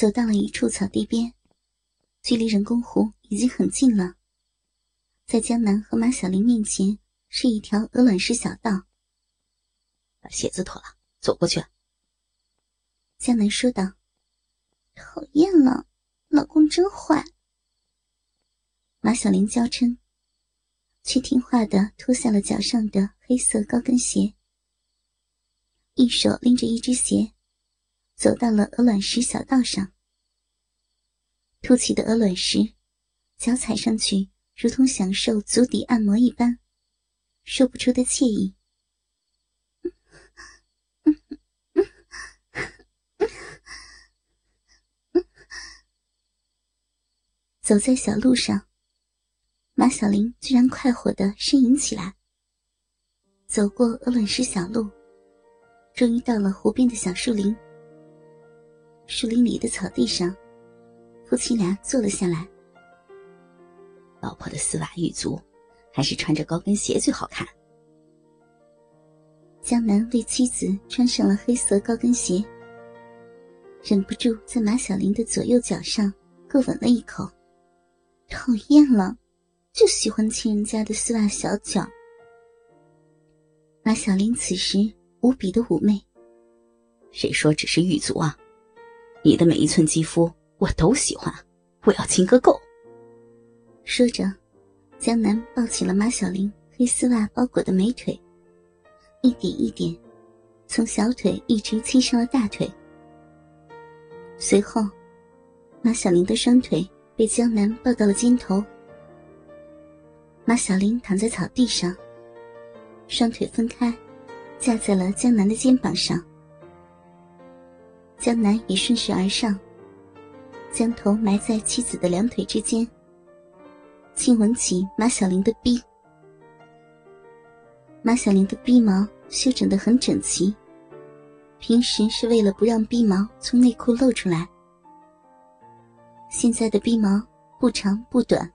走到了一处草地边，距离人工湖已经很近了。在江南和马小玲面前是一条鹅卵石小道。把鞋子脱了，走过去。江南说道：“讨厌了，老公真坏。”马小玲娇嗔，却听话的脱下了脚上的黑色高跟鞋，一手拎着一只鞋。走到了鹅卵石小道上，凸起的鹅卵石，脚踩上去如同享受足底按摩一般，说不出的惬意。走在小路上，马小玲居然快活的呻吟起来。走过鹅卵石小路，终于到了湖边的小树林。树林里的草地上，夫妻俩坐了下来。老婆的丝袜玉足，还是穿着高跟鞋最好看。江南为妻子穿上了黑色高跟鞋，忍不住在马小玲的左右脚上各吻了一口。讨厌了，就喜欢亲人家的丝袜小脚。马小玲此时无比的妩媚。谁说只是玉足啊？你的每一寸肌肤我都喜欢，我要亲个够。说着，江南抱起了马小玲黑丝袜包裹的美腿，一点一点，从小腿一直亲上了大腿。随后，马小玲的双腿被江南抱到了肩头。马小玲躺在草地上，双腿分开，架在了江南的肩膀上。江南也顺势而上，将头埋在妻子的两腿之间，亲吻起马小玲的臂。马小玲的臂毛修整的很整齐，平时是为了不让臂毛从内裤露出来，现在的臂毛不长不短。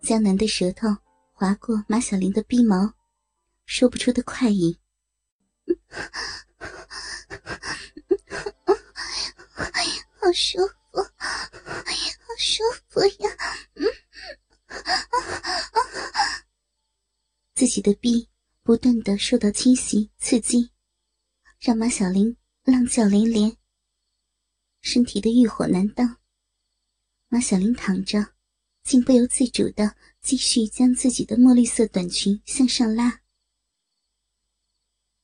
江南的舌头划过马小玲的臂毛，说不出的快意。好舒服，好舒服呀！嗯自己的臂不断的受到侵袭刺激，让马小玲浪叫连连，身体的欲火难当。马小玲躺着，竟不由自主的继续将自己的墨绿色短裙向上拉。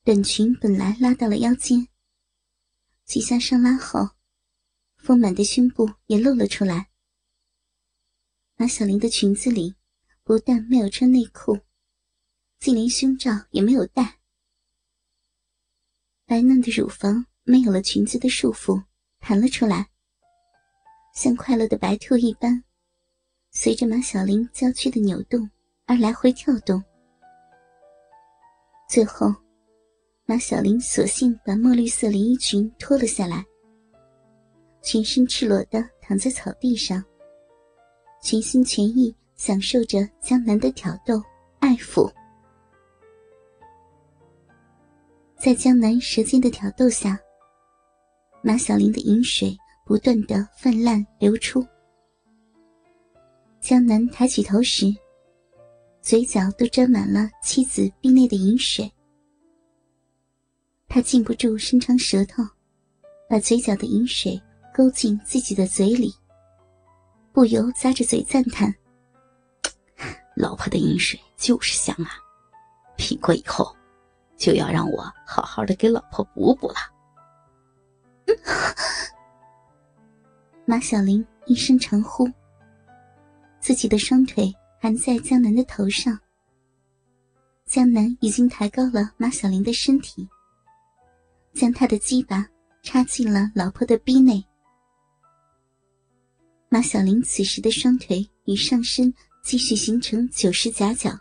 短裙本来拉到了腰间。几下上拉后，丰满的胸部也露了出来。马小玲的裙子里不但没有穿内裤，竟连胸罩也没有戴。白嫩的乳房没有了裙子的束缚，弹了出来，像快乐的白兔一般，随着马小玲娇躯的扭动而来回跳动。最后。马小玲索性把墨绿色连衣裙脱了下来，全身赤裸的躺在草地上，全心全意享受着江南的挑逗爱抚。在江南舌尖的挑逗下，马小玲的饮水不断的泛滥流出。江南抬起头时，嘴角都沾满了妻子臂内的饮水。他禁不住伸长舌头，把嘴角的饮水勾进自己的嘴里，不由咂着嘴赞叹：“老婆的饮水就是香啊！品过以后，就要让我好好的给老婆补补了。”马小玲一声长呼，自己的双腿含在江南的头上，江南已经抬高了马小玲的身体。将他的鸡巴插进了老婆的逼内，马小玲此时的双腿与上身继续形成九十夹角，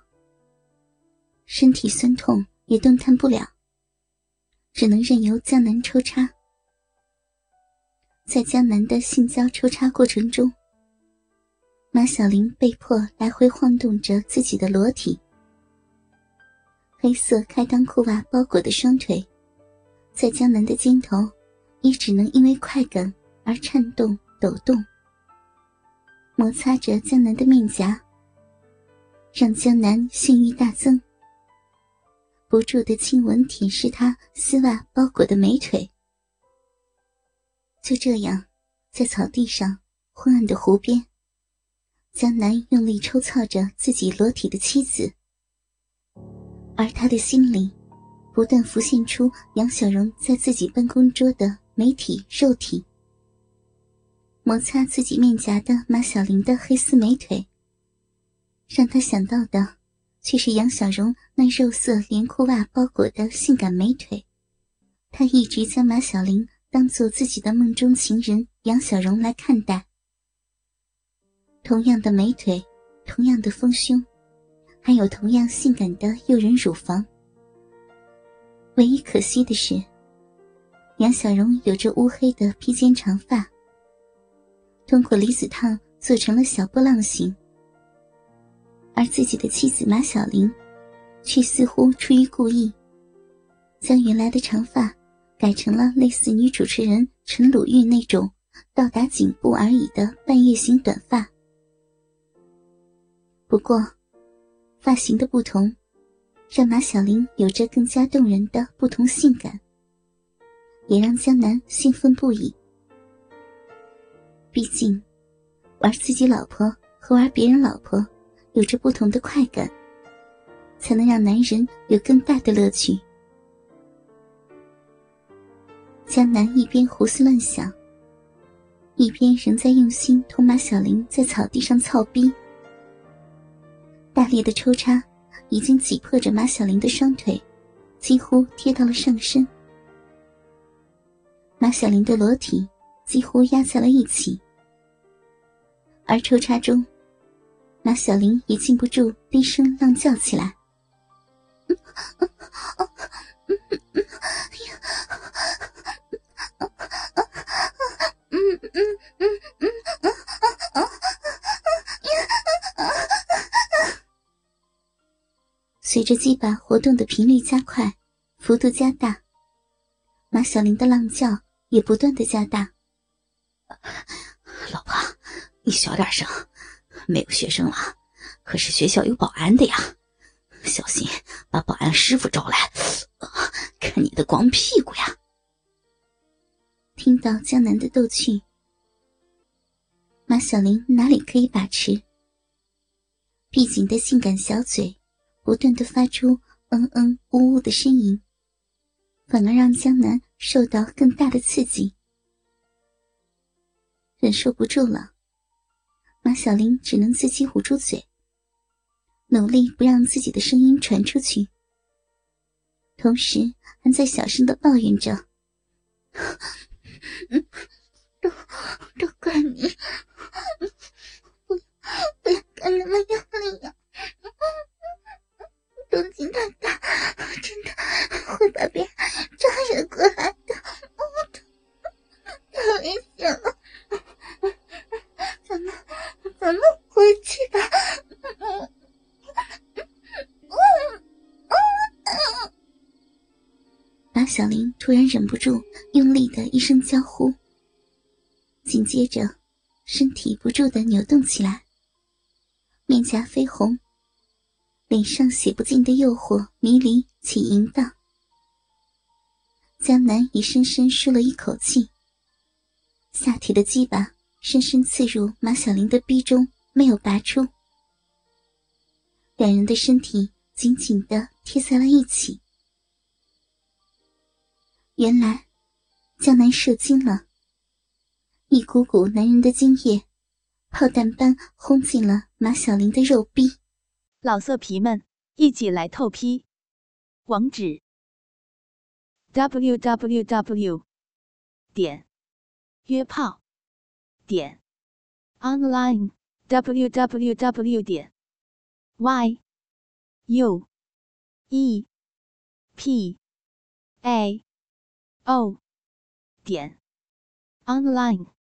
身体酸痛也动弹不了，只能任由江南抽插。在江南的性交抽插过程中，马小玲被迫来回晃动着自己的裸体，黑色开裆裤袜包裹的双腿，在江南的肩头，也只能因为快感而颤动抖动。摩擦着江南的面颊，让江南性欲大增，不住的亲吻舔舐他丝袜包裹的美腿。就这样，在草地上昏暗的湖边，江南用力抽操着自己裸体的妻子，而他的心里，不断浮现出杨小荣在自己办公桌的美体肉体。摩擦自己面颊的马小玲的黑丝美腿，让他想到的却是杨小荣那肉色连裤袜包裹的性感美腿。他一直将马小玲当做自己的梦中情人杨小荣来看待。同样的美腿，同样的丰胸，还有同样性感的诱人乳房。唯一可惜的是，杨小荣有着乌黑的披肩长发。通过离子烫做成了小波浪形，而自己的妻子马小玲，却似乎出于故意，将原来的长发改成了类似女主持人陈鲁豫那种到达颈部而已的半月形短发。不过，发型的不同，让马小玲有着更加动人的不同性感，也让江南兴奋不已。毕竟，玩自己老婆和玩别人老婆有着不同的快感，才能让男人有更大的乐趣。江南一边胡思乱想，一边仍在用心同马小玲在草地上操逼。大力的抽插已经挤破着马小玲的双腿，几乎贴到了上身。马小玲的裸体几乎压在了一起。而抽插中，马小玲也禁不住低声浪叫起来。随着鸡巴活动的频率加快，幅度加大，马小玲的浪叫也不断的加大。你小点声，没有学生了，可是学校有保安的呀，小心把保安师傅招来，看你的光屁股呀！听到江南的逗趣，马小玲哪里可以把持？闭紧的性感小嘴不断的发出嗯嗯呜呜的呻吟，反而让江南受到更大的刺激，忍受不住了。马小玲只能自己捂住嘴，努力不让自己的声音传出去，同时还在小声的抱怨着：“都都怪你，不不要干那么用力呀！动静太大，真的会把别人抓惹过来的，太危险了。”突然忍不住用力的一声娇呼，紧接着身体不住的扭动起来，面颊绯红，脸上写不尽的诱惑、迷离且淫荡。江南也深深舒了一口气，下体的鸡巴。深深刺入马小玲的逼中，没有拔出。两人的身体紧紧的贴在了一起。原来，江南射精了，一股股男人的精液，炮弹般轰进了马小玲的肉壁。老色皮们，一起来透批！网址：w w w. 点约炮。点 online www 点 y u e p a o 点 online。